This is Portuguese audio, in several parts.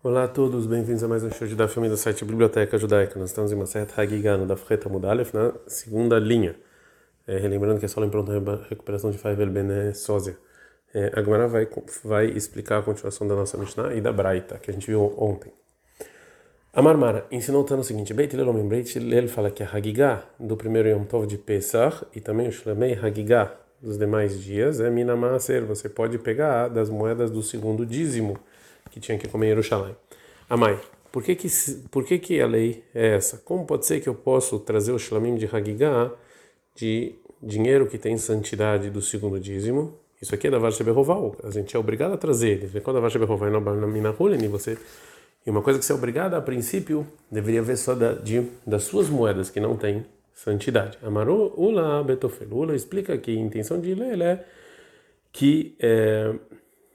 Olá a todos, bem-vindos a mais um show de da filme do site Biblioteca Judaica. Nós estamos em uma certa Hagigah, no da Freta Mudalef, na segunda linha. É, relembrando que é só em pronta recuperação de Faivel Ben Sósia. É, a Gemara vai, vai explicar a continuação da nossa Mishnah e da Braita, que a gente viu ontem. A Marmara ensinou o seguinte: Beit Lelomim Beit ele fala que a Hagigah do primeiro Yom Tov de Pesach e também o Shlemei Hagigah dos demais dias é Minamaser. Você pode pegar das moedas do segundo dízimo que tinha que comer em Jerusalém. Amai, por que que, por que que a lei é essa? Como pode ser que eu posso trazer o shlamim de Hagigah de dinheiro que tem santidade do segundo dízimo? Isso aqui é da Varsha Behoval. A gente é obrigado a trazer ele. Quando a Varsha Behoval é na Minahulin, você e uma coisa que você é obrigado a princípio deveria ver só da, de, das suas moedas que não tem santidade. Amaru Ula Betofel. Ula explica que a intenção de ler é que é,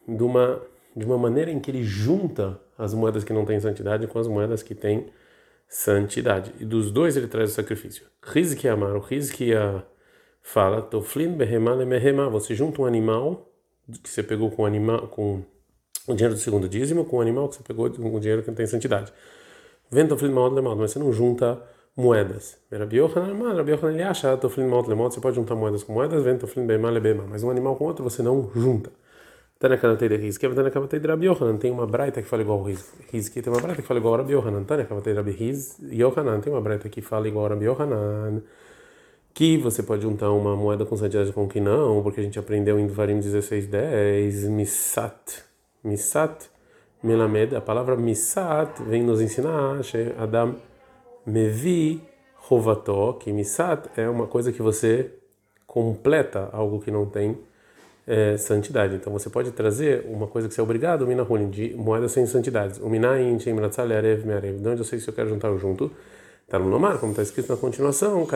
de uma de uma maneira em que ele junta as moedas que não têm santidade com as moedas que têm santidade. E dos dois ele traz o sacrifício. Rizki amar, o Rizki fala, Toflin behemale mehema, você junta um animal que você pegou com animal com o dinheiro do segundo dízimo com o animal que você pegou com o dinheiro que não tem santidade. Vem Toflin maod mas você não junta moedas. Rabi Yohanan, ele acha Toflin maod você pode juntar moedas com moedas, vem Toflin behemale bema, mas um animal com outro você não junta. Tana Kanatei de Rizki, Tana Kanatei de Rabi Yohanan. Tem uma braita que fala igual ao Rizki, tem uma braita que fala igual ao Rabi Yohanan. Tana Kanatei de Rabi Yohanan. Tem uma braita que fala igual ao Rabi Yohanan. Que você pode juntar uma moeda com santidade com que não, porque a gente aprendeu em Devarim 16:10, Misat. Misat Melamed. A palavra Misat vem nos ensinar, Adam Mevi Rovató, que Misat é uma coisa que você completa algo que não tem é, santidade. Então você pode trazer uma coisa que você é obrigado, mina ruim, de moedas sem santidades. O minayin, shemratzale, arev, mearev. De onde eu sei se eu quero juntar junto? Está no Lomar, como está escrito na continuação,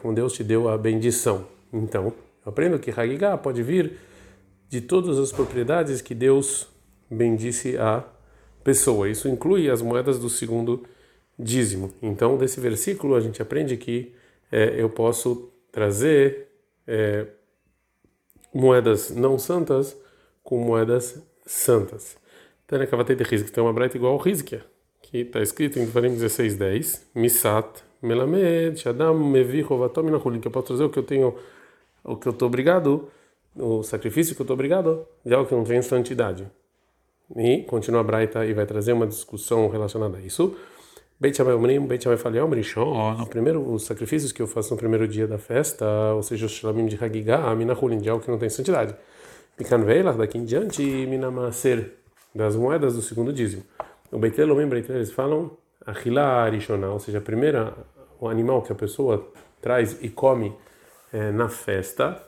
como Deus te deu a bendição. Então, eu aprendo que Hagigah pode vir de todas as propriedades que Deus bendisse a pessoa. Isso inclui as moedas do segundo dízimo. Então, desse versículo, a gente aprende que é, eu posso trazer. É, moedas não santas com moedas santas. Tânia Kavatei de Rizk tem uma braita igual ao Rizkia, que está escrito em Devarim 16:10, Misat, Melamed, Shadam, Mevi, Rovatom, Minahulin, que eu posso trazer o que eu tenho, o que eu estou obrigado, o sacrifício que eu estou obrigado, de algo que não tem santidade. E continua a braita e vai trazer uma discussão relacionada a isso. Beit Shammai Omrim, Beit Shammai fala, Yom no primeiro, os sacrifícios que eu faço no primeiro dia da festa, ou seja, os shlamim de Hagigah, Minahulin, de algo que não tem santidade. Pican Veilah, daqui em diante, Minamaser, das moedas do segundo dízimo. O Beit Elomim, Beit eles falam, Achilá Rishonah, ou seja, a primeira, o animal que a pessoa traz e come é, na festa,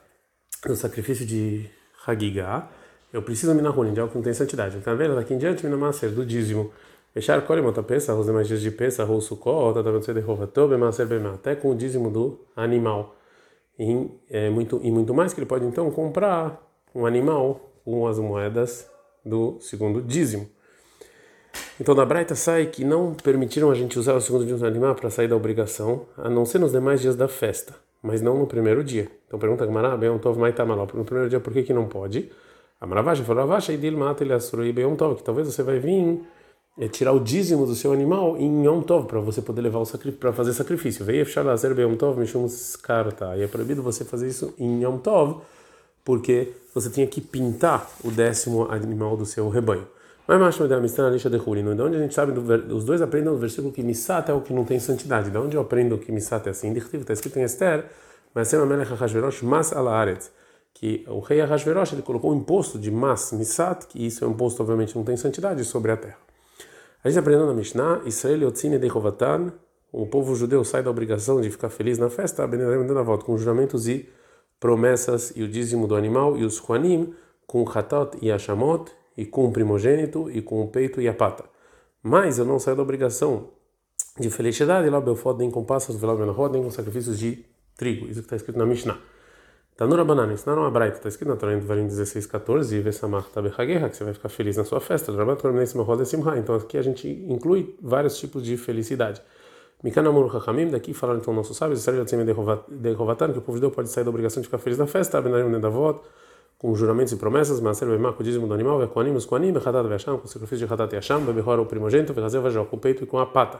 no sacrifício de Hagigah, eu preciso Minahulin, de algo que não tem santidade. Pican Veilah, daqui em diante, Minamaser, do dízimo. Fechar Kolimota Pesa, os demais dias de Pesa, ou Sukkot, Tatavatse de Rovatô, Bemaser Bema, até com o dízimo do animal. E, é, muito, e muito mais que ele pode então comprar um animal com as moedas do segundo dízimo. Então da Braita sai que não permitiram a gente usar o segundo dízimo do animal para sair da obrigação, a não ser nos demais dias da festa, mas não no primeiro dia. Então pergunta Gamara, bem, Tov Maitamaló, no primeiro dia por que que não pode? A Maravasha falou, Avasha e Dilmata ele assurui bem Tov, que talvez você vai vir é tirar o dízimo do seu animal em Yom Tov, para você poder levar o para fazer sacrifício. Veio fechar lazer Yom Tov, mexemos carta. E é proibido você fazer isso em Yom Tov, porque você tinha que pintar o décimo animal do seu rebanho. Mas macho da mistana lixa de Hurino, de onde a gente sabe, os dois aprendem o versículo que Misat é o que não tem santidade. De onde eu aprendo que Misat é assim? Está escrito em Esther, mas é Melech HaShverosh Mas que o rei Ahasverosh ele colocou um imposto de Mas Misat, que isso é um imposto, obviamente, não tem santidade sobre a terra. A gente aprendeu na Mishnah, Israel Yotzine de Rovatan, o povo judeu sai da obrigação de ficar feliz na festa, dando a volta com juramentos e promessas e o dízimo do animal e os Koanim com Hatat e Ashamot e com o primogênito e com o peito e a pata. Mas eu não saio da obrigação de felicidade, lá Belfod nem com passas, lá nem com sacrifícios de trigo. Isso que está escrito na Mishnah. Tanura banana, ensinaram a Braita, está escrito na Torá em Devarim 16, 14, Vesamach Tabechaguerra, que você vai ficar feliz na sua festa. Então aqui a gente inclui vários tipos de felicidade. Mikanamur Hachamim, daqui falaram então nossos sábios, Israel de Rovatan, que o povo de Deus pode sair da obrigação de ficar feliz na festa, Abenarim Nedavot, com juramentos e promessas, mas ser bemá com o dízimo do animal, com animos com anim, hatat vecham, com sacrifício de hatat yasham, bebehor o primogênito, vehazel vejó, com o peito e com a pata.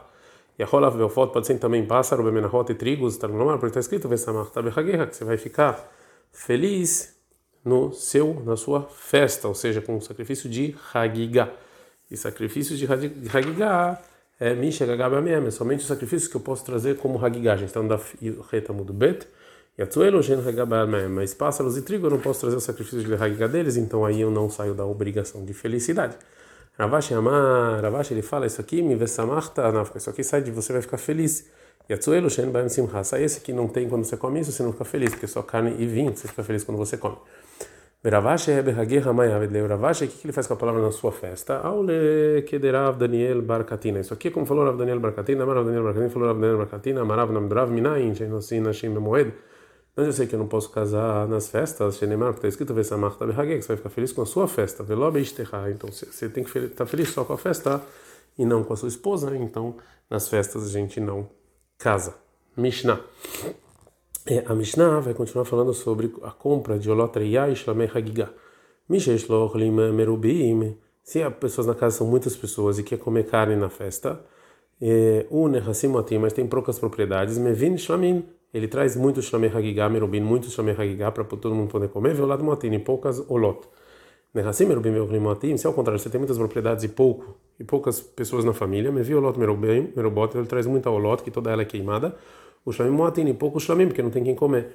E a rola velfot pode ser também pássaro, bemenahot e trigos, tá no porque está escrito, vesamach tabehaguerra, que você vai ficar feliz no seu, na sua festa, ou seja, com o sacrifício de Hagigah. E sacrifício de Hagigah é Misha Gagaba mesmo, é somente os sacrifícios que eu posso trazer como Hagigah. Então, da Reta Mudo Bet, Yatsuelo Gen Hagaba mas pássaros e trigo eu não posso trazer os sacrifícios de Hagigah deles, então aí eu não saio da obrigação de felicidade. Ravashi Amar, Ravashi ele fala isso aqui, me vesamarta isso aqui sai de você vai ficar feliz. Yatsuelo Shen Baem Simha, sai esse que não tem quando você come isso, você não fica feliz, porque só carne e vinho, você fica feliz quando você come. Ravashi é Behagir Hamayav, Ravashi, o que ele faz com a palavra na sua festa? Aule Kederav Daniel Barkatina, isso aqui é como falou Rav Daniel Barkatina, Amarav Daniel Barkatina, falou Rav Daniel Barkatina, Amarav Namdrav Minayin, Shenosin Nashim Bemoed, mas eu sei que eu não posso casar nas festas, Shenemar, porque está escrito Vesamarta Behagir, que você vai ficar feliz com a sua festa, Velobe Ishterra, então você tem que estar feliz só com a festa e não com a sua esposa, então nas festas a gente não casa. Mishnah. É, a Mishnah vai continuar falando sobre a compra de Olotreia e Shlamei Hagigah. Merubim. Se as pessoas na casa são muitas pessoas e quer comer carne na festa, o Nehassim mas tem poucas propriedades, Mevin Shlamim ele traz muito shlamei hagigah, merubim, muito shlamei hagigah para todo mundo poder comer, motim, e poucas olot. Nehassim merubim motim, se ao contrário, você tem muitas propriedades e pouco, e poucas pessoas na família, me viu olot merubim, merubot, ele traz muita olot, que toda ela é queimada, o shlamim motim, e pouco shlamim, porque não tem quem comer.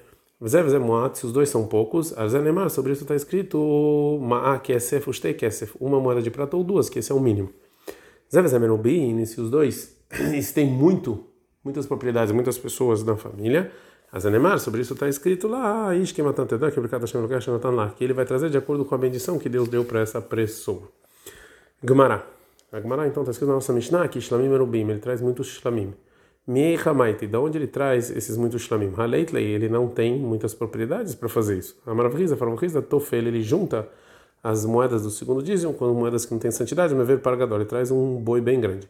Zé, Zé, Moat, se os dois são poucos, Arzenemar, sobre isso está escrito Ma'a Kesef, Ustei Kesef, uma moeda de prata ou duas, que esse é o mínimo. Zé, Merubim, se os dois, se tem muito, muitas propriedades, muitas pessoas na família. As Anemar, sobre isso está escrito lá, que ele vai trazer de acordo com a bendição que Deus deu para essa pessoa. Gemara. A Gemara, então, está escrito na nossa Mishnah que Shlamim Erubim, ele traz muitos Shlamim. Miei Hamaiti, da onde ele traz esses muitos Shlamim? Haleitlei, ele não tem muitas propriedades para fazer isso. A Maravrisa, a Faravriza, Tofel, ele junta as moedas do segundo dízimo com moedas que não têm santidade, mas ver Paragador, ele traz um boi bem grande.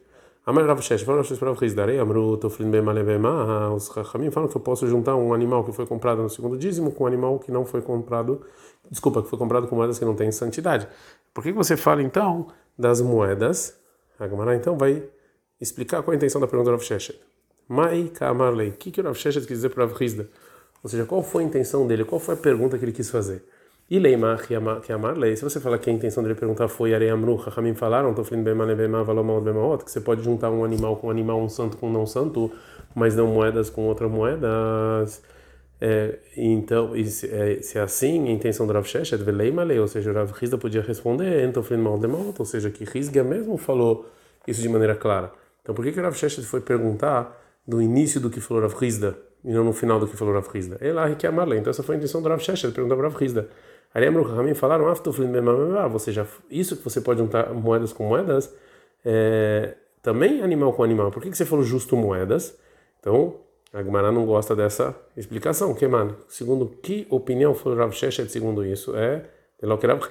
Amar Rav Shesh, Rav Rav Rizdarei, Amru Toflin Bemale Bema, os Rachamim falam que eu posso juntar um animal que foi comprado no segundo dízimo com um animal que não foi comprado, desculpa, que foi comprado com moedas que não têm santidade. Por que você fala então das moedas? A Gemara então vai explicar qual é a intenção da pergunta do Rav Shesh. Mai Kamarlei, o que, que o Rav Shesh quis dizer para Rav Rizda? Ou seja, qual foi a intenção dele? Qual foi a pergunta que ele quis fazer? E Leimar, que amar lei, se você fala que a intenção dele perguntar foi Areamru, Rahamim falaram, Toflin Bemane Bema, Valomão Bemaot, que você pode juntar um animal com um animal, um santo com um não santo, mas não moedas com outras moedas. É, então, se é, se é assim, a intenção do Rav Shesh é de lei, ou seja, o Rav Rizda podia responder, Toflin Mal Bemaot, ou seja, que Rizga mesmo falou isso de maneira clara. Então, por que, que o Rav Shesh foi perguntar do início do que falou Rav Rizda e não no final do que falou Rav Rizda? Ela que amar. Então, essa foi a intenção do Rav de perguntar para Rav Rizda. Ariamru Rahamim falaram, ou seja, isso que você pode juntar moedas com moedas, é, também animal com animal. Por que, que você falou justo moedas? Então, a Gemara não gosta dessa explicação. Que, mano, segundo que opinião foi Rav Sheshet segundo isso? É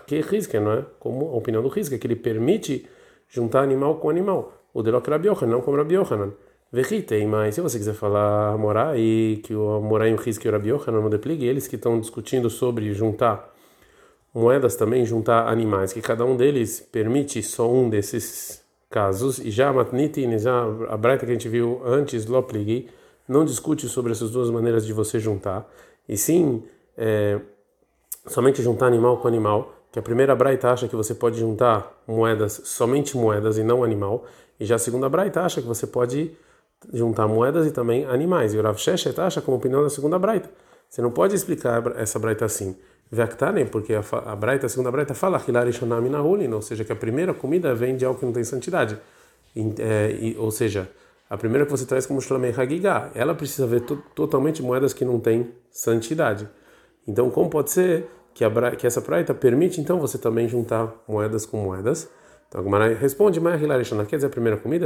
que risca, não é? Como a opinião do risca, que ele permite juntar animal com animal. O de Rabi não como Rabi Yohanan. Verritei, mas se você quiser falar morar e que o morar em risco e o Rabi Yohanan não depligue, eles que estão discutindo sobre juntar moedas também juntar animais, que cada um deles permite só um desses casos. E já a Matniti, já a Braita que a gente viu antes, Lopligi, não discute sobre essas duas maneiras de você juntar, e sim é, somente juntar animal com animal. Que a primeira Braita acha que você pode juntar moedas, somente moedas e não animal, e já a segunda Braita acha que você pode juntar moedas e também animais. E o Rav Sheshet acha como opinião da segunda Braita. Você não pode explicar essa Braita assim. Vektane, porque a, Braita, a segunda Braita fala ou seja, que a primeira comida vem de algo que não tem santidade. E, é, e, ou seja, a primeira que você traz como Shlamei Hagigah, ela precisa ver totalmente moedas que não têm santidade. Então, como pode ser que, a, que essa Braita permite, então, você também juntar moedas com moedas? Então, a Gemara responde, quer dizer a primeira comida?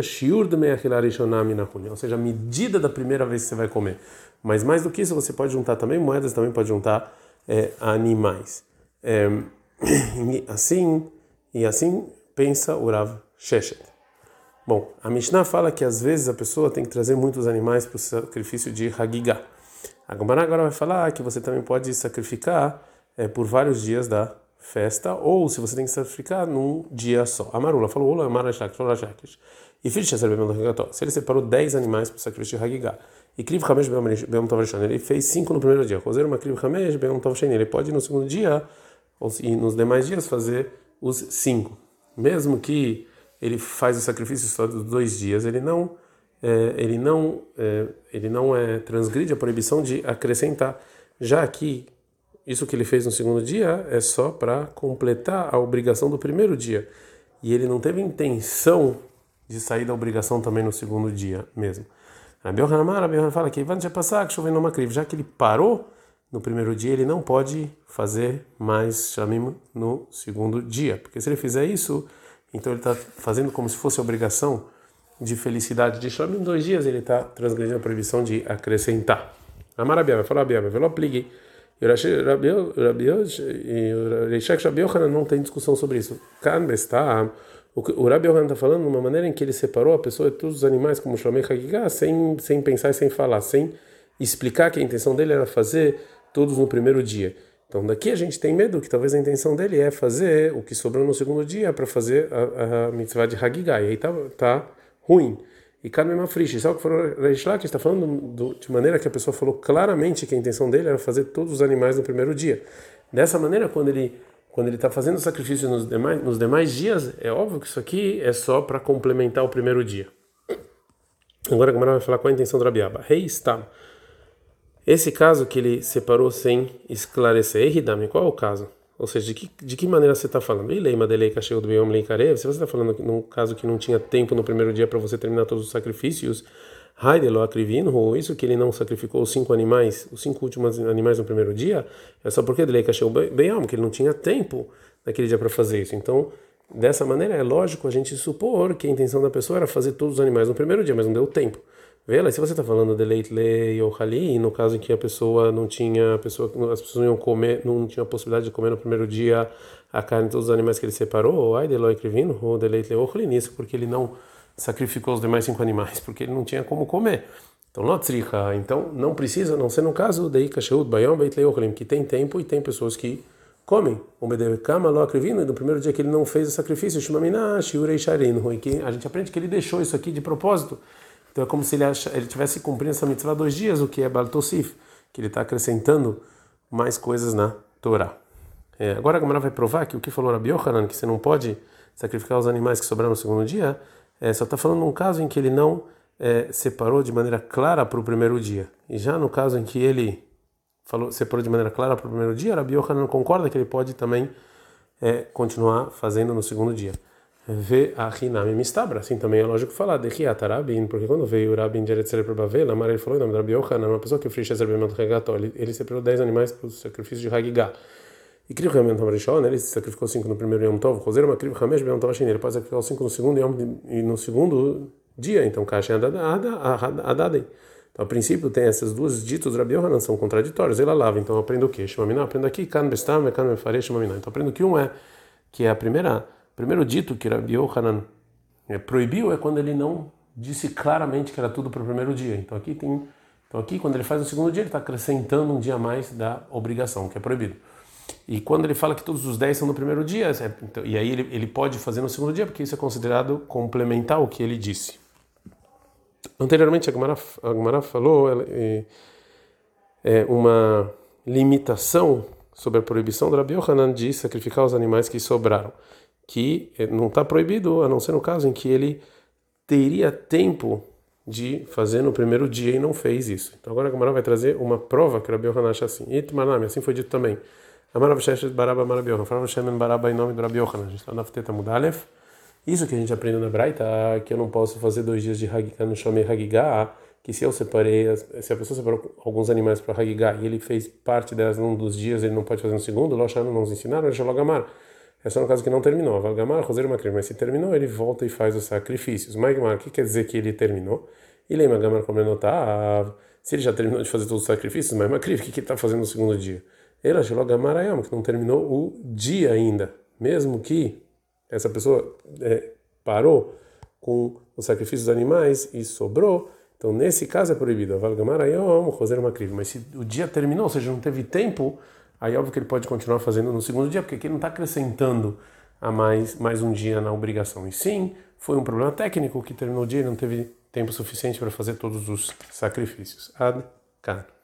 Ou seja, a medida da primeira vez que você vai comer. Mas mais do que isso, você pode juntar também moedas, também pode juntar é, animais. É, assim e assim pensa o Rav Sheshet. Bom, a Mishnah fala que às vezes a pessoa tem que trazer muitos animais para o sacrifício de Hagigah. A Gemara agora vai falar que você também pode sacrificar é, por vários dias da festa, ou se você tem que sacrificar num dia só. A Marula falou, Ola, Marashak, Sholashakish. E filho de Se ele separou 10 animais para o sacrifício de Hagigah. E Kriv Hamesh Beom Tavashan, ele fez 5 no primeiro dia. Roser uma Hamesh Beom Tavashan, ele pode no segundo dia e nos demais dias fazer os 5. Mesmo que ele faz o sacrifício só dos dois dias, ele não é, ele não é, ele não é transgride a proibição de acrescentar. Já que isso que ele fez no segundo dia é só para completar a obrigação do primeiro dia. E ele não teve intenção de sair da obrigação também no segundo dia mesmo. Rabi Yohanan, Rabi Yohanan fala que passar que chovendo uma crive, já que ele parou no primeiro dia, ele não pode fazer mais shamim no segundo dia, porque se ele fizer isso, então ele está fazendo como se fosse obrigação de felicidade de shamim dois dias, ele está transgredindo a proibição de acrescentar. Amar Rabi vai falar Rabi Yohanan, aplique. Rabi Yohanan não tem discussão sobre isso. Kan bestam o, Rabi Yohanan está falando de uma maneira em que ele separou a pessoa de todos os animais, como Shlomo Hagigah, sem, sem pensar e sem falar, sem explicar que a intenção dele era fazer todos no primeiro dia. Então daqui a gente tem medo que talvez a intenção dele é fazer o que sobrou no segundo dia para fazer a, a, mitzvah de Hagigah. E aí tá, tá ruim. E Carmen Mafrish, sabe o que falou que está falando do, de maneira que a pessoa falou claramente que a intenção dele era fazer todos os animais no primeiro dia. Dessa maneira, quando ele quando ele está fazendo sacrifício nos demais, nos demais dias, é óbvio que isso aqui é só para complementar o primeiro dia. Agora a Gamara vai falar qual a intenção do Rabiaba. Rei hey, está. Esse caso que ele separou sem esclarecer, Eridami, qual é o caso? Ou seja, de que, de que maneira você está falando? Ileima delei cacheu do Leikarev, se você está falando num caso que não tinha tempo no primeiro dia para você terminar todos os sacrifícios, Haidelo Akrivino, isso que ele não sacrificou os cinco animais, os cinco últimos animais no primeiro dia, é só porque ele cacheu bem que ele não tinha tempo naquele dia para fazer isso. Então, dessa maneira, é lógico a gente supor que a intenção da pessoa era fazer todos os animais no primeiro dia, mas não deu tempo. Vê lá, se você está falando de lei ou hali, no caso em que a pessoa não tinha, a pessoa, as pessoas não iam comer, não tinha a possibilidade de comer no primeiro dia a carne de todos os animais que ele separou, ou ai de ou de leite lei ou hali, nisso, porque ele não sacrificou os demais cinco animais, porque ele não tinha como comer. Então, lotzricha, então não precisa, não ser no caso de Ikasheut Bayom Beit que tem tempo e tem pessoas que comem. O Medekama lo akrivino, no primeiro dia que ele não fez o sacrifício, Shumamina, Shiurei Sharin, que a gente aprende que ele deixou isso aqui de propósito. Então é como se ele, acha, ele tivesse cumprindo essa mitzvah dois dias, o que é Baltosif, que ele está acrescentando mais coisas na Torá. É, agora a Gamara vai provar que o que falou Rabi Yohanan, que você não pode sacrificar os animais que sobraram no segundo dia, é, só está falando num caso em que ele não é, separou de maneira clara para o primeiro dia. E já no caso em que ele falou, separou de maneira clara para o primeiro dia, Rabi Yohanan concorda que ele pode também é, continuar fazendo no segundo dia. Vê a Hinami Mistabra, assim também é lógico falar de Hiatarabin, porque quando veio o Rabin de Eretzer para Bavel, Amar ele falou, o nome de Rabi Yohanan, uma pessoa que frisha Zerbemento Regató, ele, ele separou 10 animais para o sacrifício de Hagigah. E Kriv Hamen Tom Rishon, ele sacrificou cinco no primeiro Yom Tov, Roser uma Kriv Hamesh Yom Tov Ele pode sacrificar cinco no segundo Yom e no segundo dia, então Kashen Adadei. Então, a princípio, tem essas duas ditos Rabi Yohanan, são contraditórios. Ele lava, então aprendo o quê? Shemamina, aprendo aqui, Kan Bestam, Kan Mefare, Shemamina. Então, aprendo que um é, que é a primeira, primeiro dito que Rabi Yohanan é, proibiu é quando ele não disse claramente que era tudo para o primeiro dia. Então, aqui tem, então aqui, quando ele faz o segundo dia, ele está acrescentando um dia a mais da obrigação, que é proibido. E quando ele fala que todos os 10 são no primeiro dia, é, então, e aí ele, ele pode fazer no segundo dia, porque isso é considerado complementar o que ele disse. Anteriormente, a Gemara, a Gemara falou ela, é, é, uma limitação sobre a proibição do Rabi Yohanan de sacrificar os animais que sobraram, que é, não está proibido, a não ser no caso em que ele teria tempo de fazer no primeiro dia e não fez isso. Então agora a Gemara vai trazer uma prova que o Rabi Yohanan acha assim. Itmanami, assim foi dito também. Amarav Sheshet Baraba Amarav Yochanan. Falava Shemen Baraba em nome do Rabi Yochanan. A gente está na Fteta Mudalef. Isso que a gente aprende na Braita, que eu não posso fazer dois dias de Hagigah no Shomei Hagigah, que se eu separei, se a pessoa separou alguns animais para Hagigah e ele fez parte delas num dos dias, ele não pode fazer no segundo, Loshano não nos ensinaram, ele falou Gamar. É só no caso que não terminou. Valgamar, Roseiro Macri, mas se terminou, ele volta e faz os sacrifícios. Magmar, o que quer dizer que ele terminou? E lembra Gamar como notar, se ele já terminou de fazer todos os sacrifícios, mas Macri, o que ele está fazendo no segundo dia? Ela Shilogamarayam, que não terminou o dia ainda. Mesmo que essa pessoa é, parou com o sacrifício dos animais e sobrou, então nesse caso é proibido. Valgamarayam, Roser Makriv. Mas se o dia terminou, ou seja, não teve tempo, aí óbvio que ele pode continuar fazendo no segundo dia, porque aqui ele não está acrescentando a mais, mais um dia na obrigação. E sim, foi um problema técnico que terminou o dia e não teve tempo suficiente para fazer todos os sacrifícios. Ad, cara.